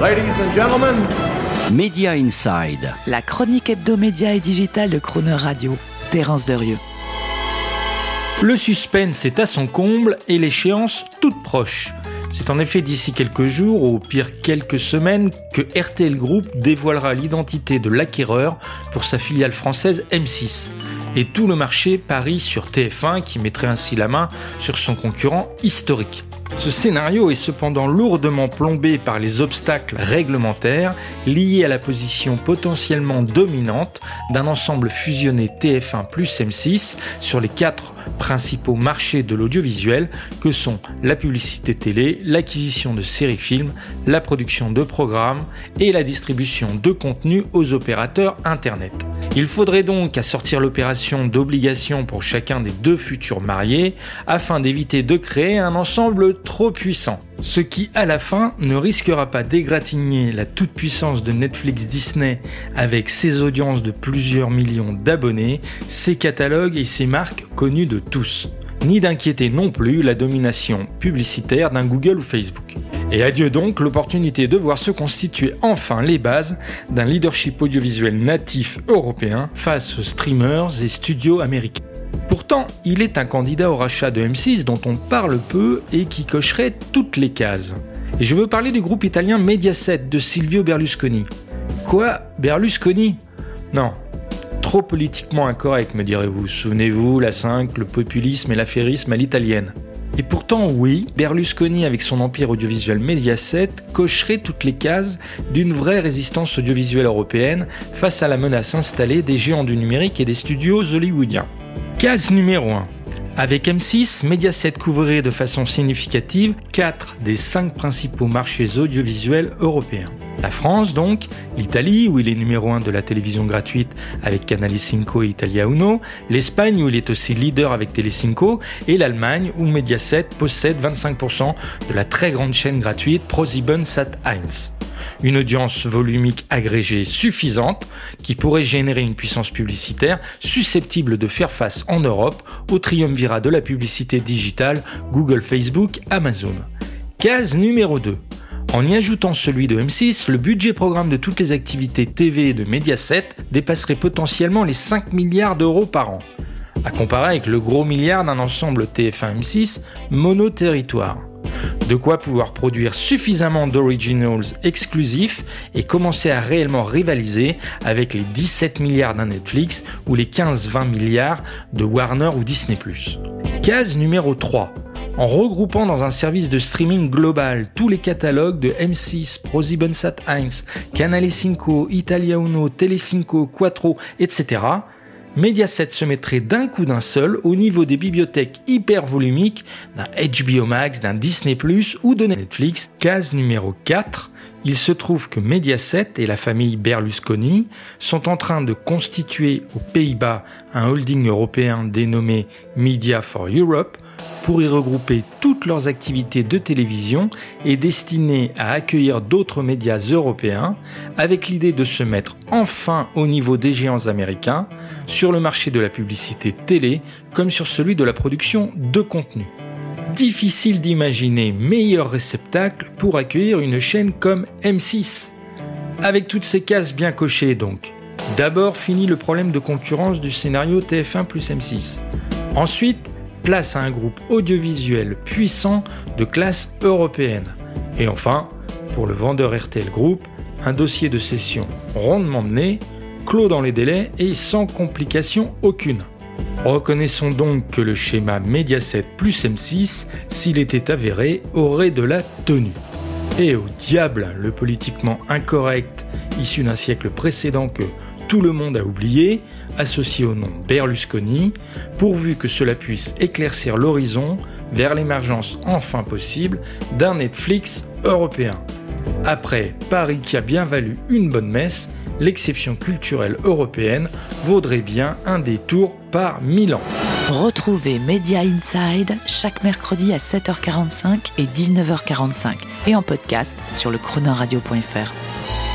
Ladies and gentlemen, Media Inside. La chronique hebdomédia et digitale de Croner Radio. Terence Derieux. Le suspense est à son comble et l'échéance toute proche. C'est en effet d'ici quelques jours, ou au pire quelques semaines, que RTL Group dévoilera l'identité de l'acquéreur pour sa filiale française M6. Et tout le marché parie sur TF1 qui mettrait ainsi la main sur son concurrent historique. Ce scénario est cependant lourdement plombé par les obstacles réglementaires liés à la position potentiellement dominante d'un ensemble fusionné TF1 plus M6 sur les quatre principaux marchés de l'audiovisuel que sont la publicité télé, l'acquisition de séries-films, la production de programmes et la distribution de contenus aux opérateurs Internet. Il faudrait donc assortir l'opération d'obligations pour chacun des deux futurs mariés afin d'éviter de créer un ensemble trop puissant. Ce qui, à la fin, ne risquera pas d'égratigner la toute-puissance de Netflix Disney avec ses audiences de plusieurs millions d'abonnés, ses catalogues et ses marques connues de tous. Ni d'inquiéter non plus la domination publicitaire d'un Google ou Facebook. Et adieu donc l'opportunité de voir se constituer enfin les bases d'un leadership audiovisuel natif européen face aux streamers et studios américains. Pourtant, il est un candidat au rachat de M6 dont on parle peu et qui cocherait toutes les cases. Et je veux parler du groupe italien Mediaset de Silvio Berlusconi. Quoi Berlusconi? Non. Trop politiquement incorrect, me direz-vous. Souvenez-vous, la 5, le populisme et l'affairisme à l'italienne. Et pourtant, oui, Berlusconi, avec son empire audiovisuel Mediaset, cocherait toutes les cases d'une vraie résistance audiovisuelle européenne face à la menace installée des géants du numérique et des studios hollywoodiens. Case numéro 1. Avec M6, Mediaset couvrirait de façon significative 4 des 5 principaux marchés audiovisuels européens. La France donc, l'Italie où il est numéro 1 de la télévision gratuite avec Canale 5 et Italia Uno, l'Espagne où il est aussi leader avec Telecinco et l'Allemagne où Mediaset possède 25% de la très grande chaîne gratuite ProSieben Sat1 une audience volumique agrégée suffisante qui pourrait générer une puissance publicitaire susceptible de faire face en Europe au triumvirat de la publicité digitale Google, Facebook, Amazon. Case numéro 2. En y ajoutant celui de M6, le budget programme de toutes les activités TV de Mediaset dépasserait potentiellement les 5 milliards d'euros par an. À comparer avec le gros milliard d'un ensemble TF1-M6 mono-territoire. De quoi pouvoir produire suffisamment d'originals exclusifs et commencer à réellement rivaliser avec les 17 milliards d'un Netflix ou les 15-20 milliards de Warner ou Disney ⁇ Case numéro 3. En regroupant dans un service de streaming global tous les catalogues de M6, ProSiebenSat1, Canale 5, Italia Uno, Telecinco, Quattro, etc., Mediaset se mettrait d'un coup d'un seul au niveau des bibliothèques hyper volumiques d'un HBO Max, d'un Disney ⁇ ou de Netflix. Case numéro 4, il se trouve que Mediaset et la famille Berlusconi sont en train de constituer aux Pays-Bas un holding européen dénommé Media for Europe pour y regrouper toutes leurs activités de télévision et destinées à accueillir d'autres médias européens, avec l'idée de se mettre enfin au niveau des géants américains sur le marché de la publicité télé comme sur celui de la production de contenu. Difficile d'imaginer meilleur réceptacle pour accueillir une chaîne comme M6. Avec toutes ces cases bien cochées donc. D'abord fini le problème de concurrence du scénario TF1 plus M6. Ensuite, place à un groupe audiovisuel puissant de classe européenne. Et enfin, pour le vendeur RTL Group, un dossier de cession rondement mené, clos dans les délais et sans complication aucune. Reconnaissons donc que le schéma Mediaset plus M6, s'il était avéré, aurait de la tenue. Et au diable le politiquement incorrect issu d'un siècle précédent que tout le monde a oublié, associé au nom Berlusconi, pourvu que cela puisse éclaircir l'horizon vers l'émergence enfin possible d'un Netflix européen. Après Paris qui a bien valu une bonne messe, l'exception culturelle européenne vaudrait bien un détour par Milan. Retrouvez Media Inside chaque mercredi à 7h45 et 19h45 et en podcast sur le chronoradio.fr.